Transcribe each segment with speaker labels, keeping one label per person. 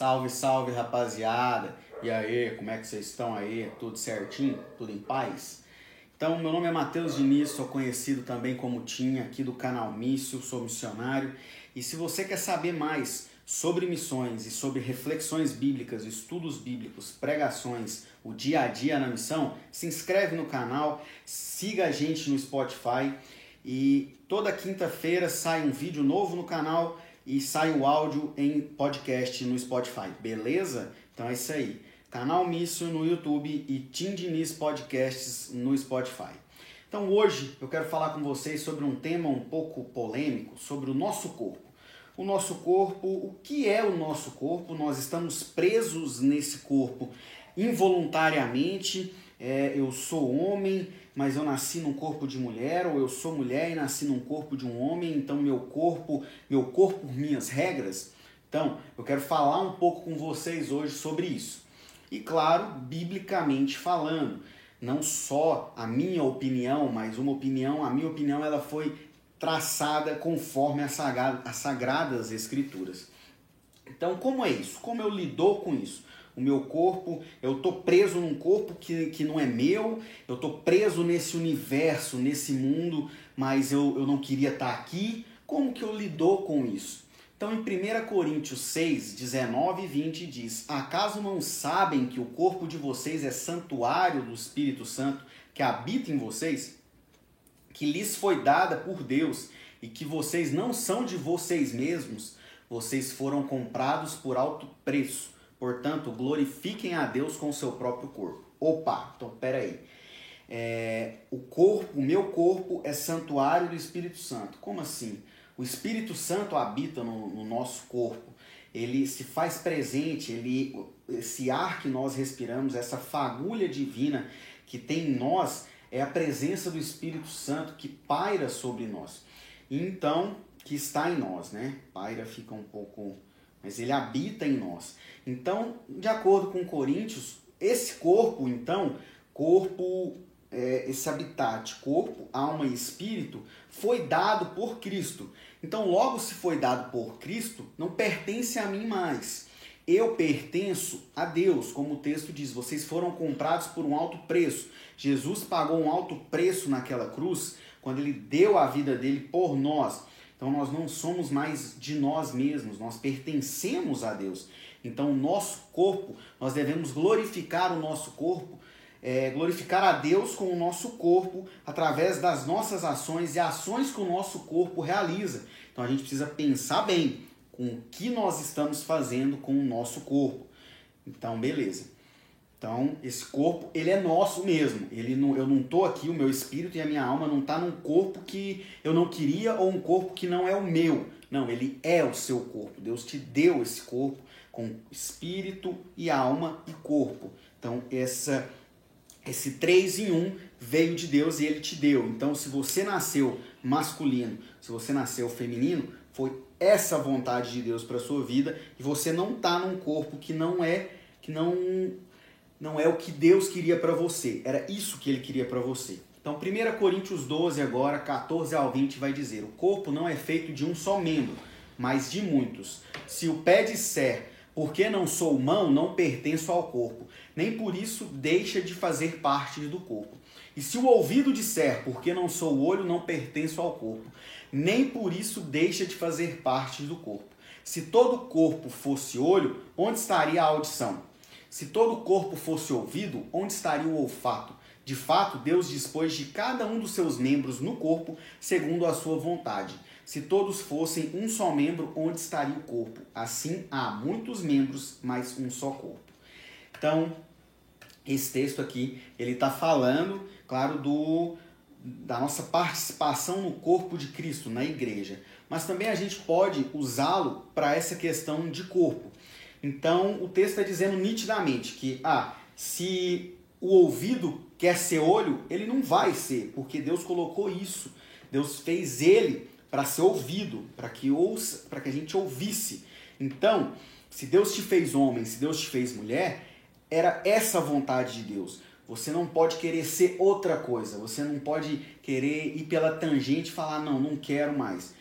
Speaker 1: Salve, salve rapaziada! E aí, como é que vocês estão aí? Tudo certinho? Tudo em paz? Então, meu nome é Matheus Diniz, sou conhecido também como Tinha aqui do canal Mício, sou missionário. E se você quer saber mais sobre missões e sobre reflexões bíblicas, estudos bíblicos, pregações, o dia a dia na missão, se inscreve no canal, siga a gente no Spotify e toda quinta-feira sai um vídeo novo no canal e sai o áudio em podcast no Spotify, beleza? Então é isso aí. Canal Mício no YouTube e Tim Diniz Podcasts no Spotify. Então hoje eu quero falar com vocês sobre um tema um pouco polêmico, sobre o nosso corpo. O nosso corpo, o que é o nosso corpo? Nós estamos presos nesse corpo involuntariamente. É, eu sou homem, mas eu nasci num corpo de mulher, ou eu sou mulher e nasci num corpo de um homem, então meu corpo, meu corpo, minhas regras. Então, eu quero falar um pouco com vocês hoje sobre isso. E claro, biblicamente falando, não só a minha opinião, mas uma opinião, a minha opinião ela foi traçada conforme as sagradas escrituras. Então, como é isso? Como eu lido com isso? O meu corpo, eu tô preso num corpo que, que não é meu, eu tô preso nesse universo, nesse mundo, mas eu, eu não queria estar tá aqui. Como que eu lido com isso? Então, em 1 Coríntios 6, 19 e 20 diz: Acaso não sabem que o corpo de vocês é santuário do Espírito Santo que habita em vocês? Que lhes foi dada por Deus e que vocês não são de vocês mesmos, vocês foram comprados por alto preço. Portanto, glorifiquem a Deus com o seu próprio corpo. Opa, então peraí. É, o corpo, o meu corpo é santuário do Espírito Santo. Como assim? O Espírito Santo habita no, no nosso corpo, ele se faz presente, ele, esse ar que nós respiramos, essa fagulha divina que tem em nós, é a presença do Espírito Santo que paira sobre nós. Então, que está em nós, né? Paira fica um pouco. Mas ele habita em nós. Então, de acordo com Coríntios, esse corpo, então, corpo é, esse habitat, corpo, alma e espírito, foi dado por Cristo. Então, logo se foi dado por Cristo, não pertence a mim mais. Eu pertenço a Deus, como o texto diz, vocês foram comprados por um alto preço. Jesus pagou um alto preço naquela cruz quando ele deu a vida dele por nós. Então nós não somos mais de nós mesmos, nós pertencemos a Deus. Então o nosso corpo, nós devemos glorificar o nosso corpo é, glorificar a Deus com o nosso corpo através das nossas ações e ações que o nosso corpo realiza. Então a gente precisa pensar bem com o que nós estamos fazendo com o nosso corpo. Então, beleza. Então, esse corpo, ele é nosso mesmo. Ele não, eu não estou aqui, o meu espírito e a minha alma não está num corpo que eu não queria ou um corpo que não é o meu. Não, ele é o seu corpo. Deus te deu esse corpo com espírito e alma e corpo. Então, essa esse 3 em 1 veio de Deus e ele te deu. Então, se você nasceu masculino, se você nasceu feminino, foi essa vontade de Deus para sua vida e você não tá num corpo que não é que não não é o que Deus queria para você. Era isso que ele queria para você. Então, 1 Coríntios 12 agora, 14 ao 20 vai dizer: "O corpo não é feito de um só membro, mas de muitos. Se o pé disser porque não sou mão, não pertenço ao corpo, nem por isso deixa de fazer parte do corpo. E se o ouvido disser, porque não sou olho, não pertenço ao corpo, nem por isso deixa de fazer parte do corpo. Se todo o corpo fosse olho, onde estaria a audição? Se todo o corpo fosse ouvido, onde estaria o olfato? De fato, Deus dispôs de cada um dos seus membros no corpo segundo a sua vontade. Se todos fossem um só membro, onde estaria o corpo? Assim há muitos membros, mas um só corpo. Então, esse texto aqui, ele está falando, claro, do da nossa participação no corpo de Cristo, na igreja. Mas também a gente pode usá-lo para essa questão de corpo. Então, o texto está dizendo nitidamente que, ah, se o ouvido quer ser olho, ele não vai ser, porque Deus colocou isso. Deus fez ele para ser ouvido, para que ouça, para que a gente ouvisse. Então, se Deus te fez homem, se Deus te fez mulher, era essa a vontade de Deus. Você não pode querer ser outra coisa. Você não pode querer ir pela tangente e falar, não, não quero mais.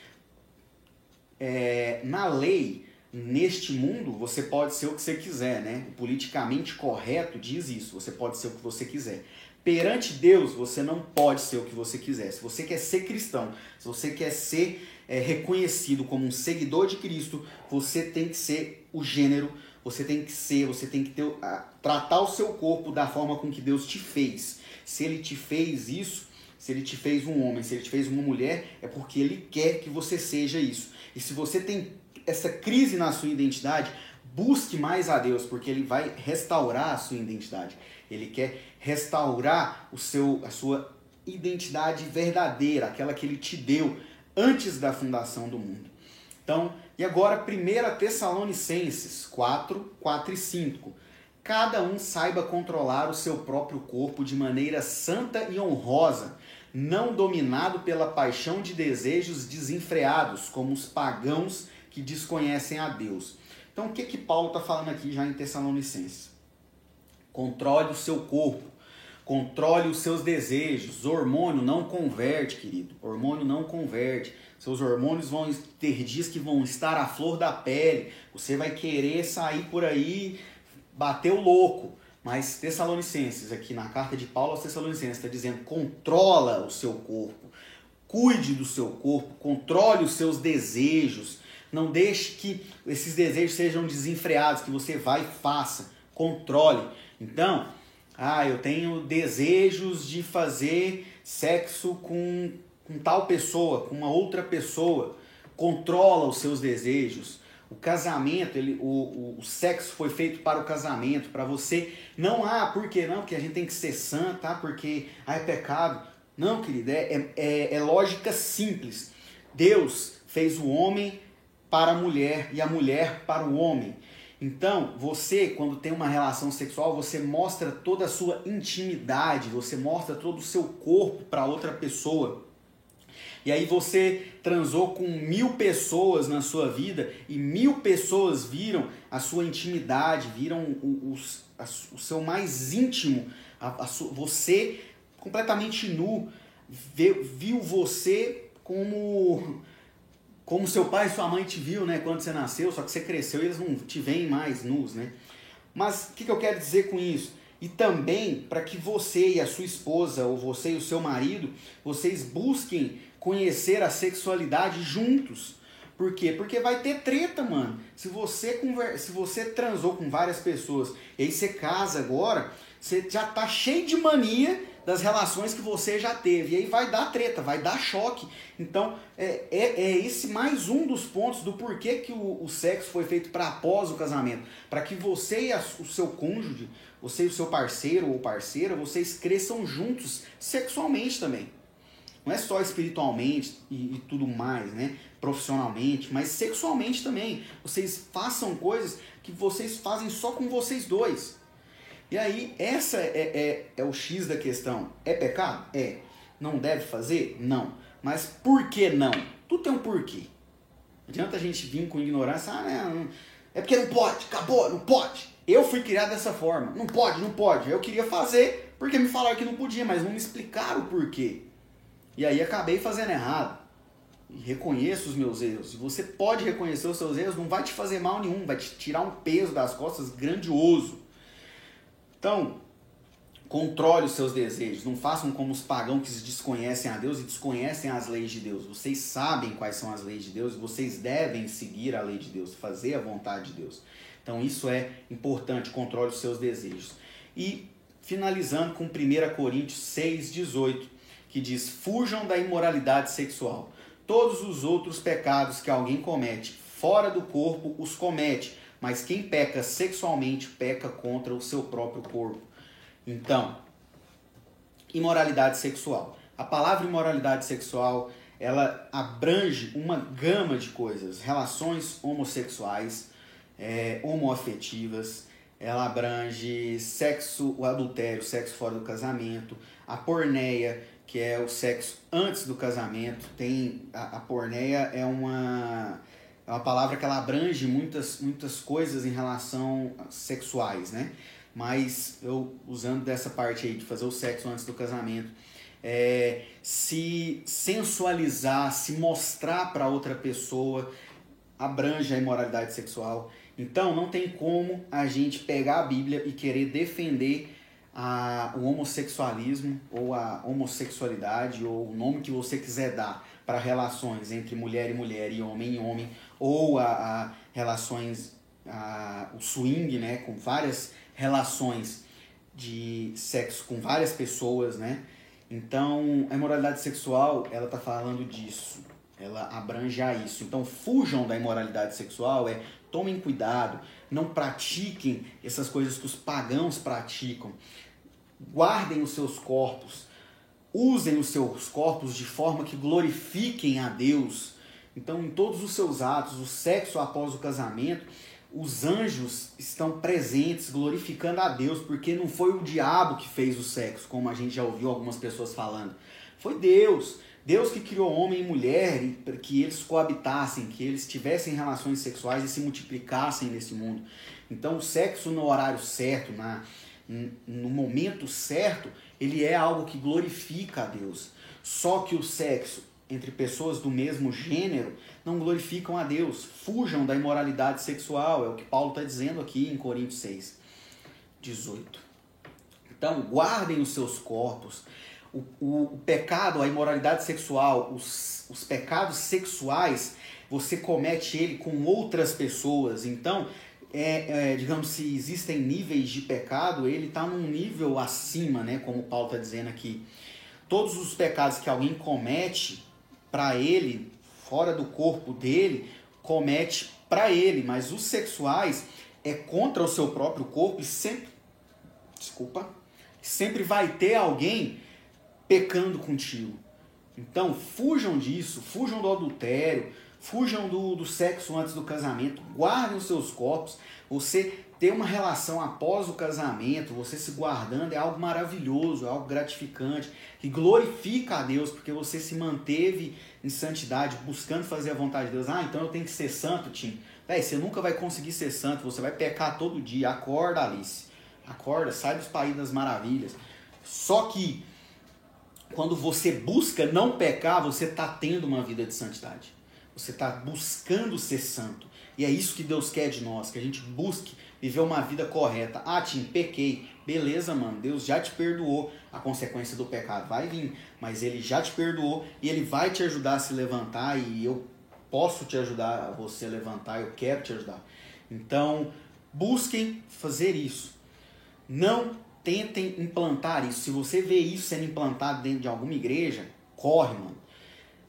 Speaker 1: É, na lei, neste mundo você pode ser o que você quiser, né? O politicamente correto diz isso, você pode ser o que você quiser. Perante Deus, você não pode ser o que você quiser. Se você quer ser cristão, se você quer ser é, reconhecido como um seguidor de Cristo, você tem que ser o gênero, você tem que ser, você tem que ter, a, tratar o seu corpo da forma com que Deus te fez. Se ele te fez isso, se ele te fez um homem, se ele te fez uma mulher, é porque ele quer que você seja isso. E se você tem essa crise na sua identidade, busque mais a Deus, porque ele vai restaurar a sua identidade. Ele quer restaurar o seu, a sua identidade verdadeira, aquela que ele te deu antes da fundação do mundo. Então, e agora 1 Tessalonicenses 4, 4 e 5. Cada um saiba controlar o seu próprio corpo de maneira santa e honrosa, não dominado pela paixão de desejos desenfreados, como os pagãos que desconhecem a Deus. Então, o que que Paulo está falando aqui já em Tessalonicenses? Controle o seu corpo, controle os seus desejos. Hormônio não converte, querido. Hormônio não converte. Seus hormônios vão ter dias que vão estar à flor da pele. Você vai querer sair por aí, bater o louco. Mas Tessalonicenses, aqui na carta de Paulo aos Tessalonicenses, está dizendo: controla o seu corpo, cuide do seu corpo, controle os seus desejos. Não deixe que esses desejos sejam desenfreados, que você vá e faça. Controle. Então, ah, eu tenho desejos de fazer sexo com, com tal pessoa, com uma outra pessoa. Controla os seus desejos. O casamento, ele, o, o, sexo foi feito para o casamento, para você. Não, ah, por que não? Porque a gente tem que ser santo, tá? Porque ah, é pecado. Não, querido, é, é, é lógica simples. Deus fez o homem para a mulher e a mulher para o homem. Então, você, quando tem uma relação sexual, você mostra toda a sua intimidade, você mostra todo o seu corpo para outra pessoa. E aí você transou com mil pessoas na sua vida e mil pessoas viram a sua intimidade, viram o, o, o seu mais íntimo, a, a você completamente nu, viu você como como seu pai e sua mãe te viu, né, quando você nasceu, só que você cresceu e eles não te veem mais nus, né? Mas o que, que eu quero dizer com isso? E também para que você e a sua esposa, ou você e o seu marido, vocês busquem conhecer a sexualidade juntos. Por quê? Porque vai ter treta, mano. Se você, conver... se você transou com várias pessoas e aí você casa agora, você já tá cheio de mania das relações que você já teve. E aí vai dar treta, vai dar choque. Então, é, é, é esse mais um dos pontos do porquê que o, o sexo foi feito para após o casamento. Para que você e a, o seu cônjuge, você e o seu parceiro ou parceira, vocês cresçam juntos sexualmente também. Não é só espiritualmente e, e tudo mais, né? Profissionalmente, mas sexualmente também. Vocês façam coisas que vocês fazem só com vocês dois. E aí, essa é, é, é o X da questão. É pecado? É. Não deve fazer? Não. Mas por que não? Tudo tem um porquê. Não adianta a gente vir com ignorância. Ah, não, é porque não pode, acabou, não pode. Eu fui criado dessa forma. Não pode, não pode. Eu queria fazer porque me falaram que não podia, mas não me explicaram o porquê. E aí acabei fazendo errado. E reconheço os meus erros. Você pode reconhecer os seus erros, não vai te fazer mal nenhum, vai te tirar um peso das costas grandioso. Então, controle os seus desejos. Não façam como os pagãos que desconhecem a Deus e desconhecem as leis de Deus. Vocês sabem quais são as leis de Deus vocês devem seguir a lei de Deus, fazer a vontade de Deus. Então, isso é importante. Controle os seus desejos. E finalizando com 1 Coríntios 6, 18, que diz: Fujam da imoralidade sexual. Todos os outros pecados que alguém comete fora do corpo os comete mas quem peca sexualmente peca contra o seu próprio corpo. Então, imoralidade sexual. A palavra imoralidade sexual, ela abrange uma gama de coisas, relações homossexuais, é, homoafetivas, ela abrange sexo, o adultério, sexo fora do casamento, a porneia, que é o sexo antes do casamento. Tem a, a porneia é uma é uma palavra que ela abrange muitas, muitas coisas em relação sexuais, né? Mas eu usando dessa parte aí de fazer o sexo antes do casamento, é, se sensualizar, se mostrar para outra pessoa, abrange a imoralidade sexual. Então não tem como a gente pegar a Bíblia e querer defender a, o homossexualismo ou a homossexualidade ou o nome que você quiser dar para relações entre mulher e mulher e homem e homem ou a, a relações a, o swing né com várias relações de sexo com várias pessoas né? Então a imoralidade sexual ela está falando disso. Ela abrange a isso. Então fujam da imoralidade sexual é tomem cuidado não pratiquem essas coisas que os pagãos praticam. Guardem os seus corpos, usem os seus corpos de forma que glorifiquem a Deus. Então, em todos os seus atos, o sexo após o casamento, os anjos estão presentes, glorificando a Deus, porque não foi o diabo que fez o sexo, como a gente já ouviu algumas pessoas falando. Foi Deus. Deus que criou homem e mulher para que eles coabitassem, que eles tivessem relações sexuais e se multiplicassem nesse mundo. Então, o sexo no horário certo, na, no momento certo, ele é algo que glorifica a Deus. Só que o sexo entre pessoas do mesmo gênero não glorificam a Deus. Fujam da imoralidade sexual, é o que Paulo está dizendo aqui em Coríntios 6, 18. Então, guardem os seus corpos. O, o, o pecado, a imoralidade sexual, os, os pecados sexuais, você comete ele com outras pessoas. Então, é, é, digamos, se existem níveis de pecado, ele está num nível acima, né? Como Paulo está dizendo aqui. Todos os pecados que alguém comete para ele, fora do corpo dele, comete para ele, mas os sexuais é contra o seu próprio corpo e sempre, desculpa, sempre vai ter alguém pecando contigo. Então, fujam disso, fujam do adultério, Fujam do, do sexo antes do casamento, guardem os seus corpos. Você ter uma relação após o casamento, você se guardando, é algo maravilhoso, é algo gratificante, que glorifica a Deus, porque você se manteve em santidade, buscando fazer a vontade de Deus. Ah, então eu tenho que ser santo, Tim. Véi, você nunca vai conseguir ser santo, você vai pecar todo dia. Acorda, Alice. Acorda, sai dos países das maravilhas. Só que quando você busca não pecar, você está tendo uma vida de santidade. Você está buscando ser santo. E é isso que Deus quer de nós, que a gente busque viver uma vida correta. Ah, Tim, pequei. Beleza, mano. Deus já te perdoou. A consequência do pecado vai vir, mas ele já te perdoou e ele vai te ajudar a se levantar e eu posso te ajudar a você levantar, eu quero te ajudar. Então, busquem fazer isso. Não tentem implantar isso. Se você vê isso sendo implantado dentro de alguma igreja, corre, mano.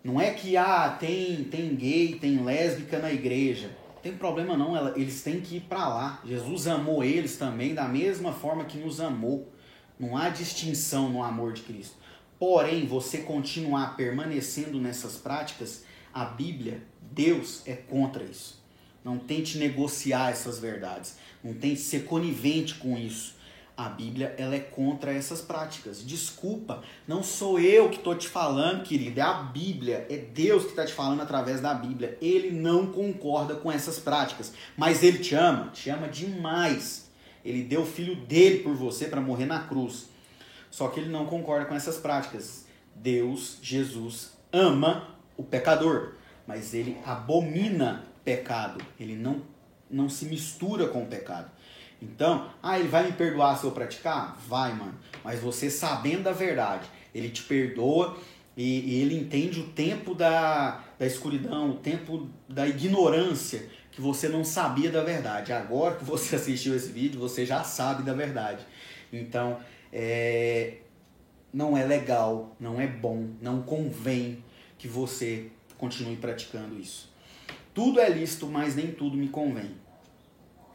Speaker 1: Não é que ah, tem, tem gay, tem lésbica na igreja. Tem problema não, eles têm que ir para lá. Jesus amou eles também da mesma forma que nos amou. Não há distinção no amor de Cristo. Porém, você continuar permanecendo nessas práticas, a Bíblia, Deus é contra isso. Não tente negociar essas verdades. Não tente ser conivente com isso. A Bíblia ela é contra essas práticas. Desculpa, não sou eu que estou te falando, querido. É a Bíblia, é Deus que está te falando através da Bíblia. Ele não concorda com essas práticas, mas ele te ama, te ama demais. Ele deu o filho dele por você para morrer na cruz. Só que ele não concorda com essas práticas. Deus, Jesus, ama o pecador, mas ele abomina pecado. Ele não, não se mistura com o pecado. Então, ah, ele vai me perdoar se eu praticar? Vai, mano. Mas você sabendo da verdade, ele te perdoa e, e ele entende o tempo da, da escuridão, o tempo da ignorância que você não sabia da verdade. Agora que você assistiu esse vídeo, você já sabe da verdade. Então, é, não é legal, não é bom, não convém que você continue praticando isso. Tudo é lícito, mas nem tudo me convém.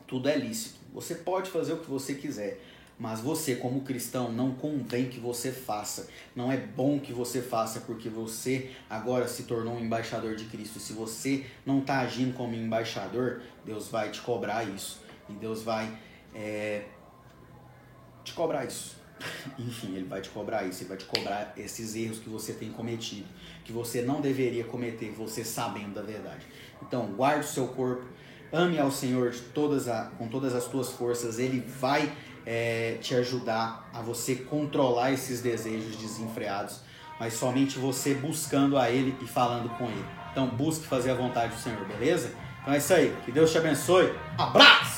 Speaker 1: Tudo é lícito. Você pode fazer o que você quiser, mas você, como cristão, não convém que você faça. Não é bom que você faça, porque você agora se tornou um embaixador de Cristo. Se você não está agindo como embaixador, Deus vai te cobrar isso. E Deus vai é, te cobrar isso. Enfim, Ele vai te cobrar isso. Ele vai te cobrar esses erros que você tem cometido. Que você não deveria cometer, você sabendo da verdade. Então, guarde o seu corpo Ame ao Senhor todas a, com todas as tuas forças, Ele vai é, te ajudar a você controlar esses desejos desenfreados, mas somente você buscando a Ele e falando com Ele. Então busque fazer a vontade do Senhor, beleza? Então é isso aí. Que Deus te abençoe. Abraço!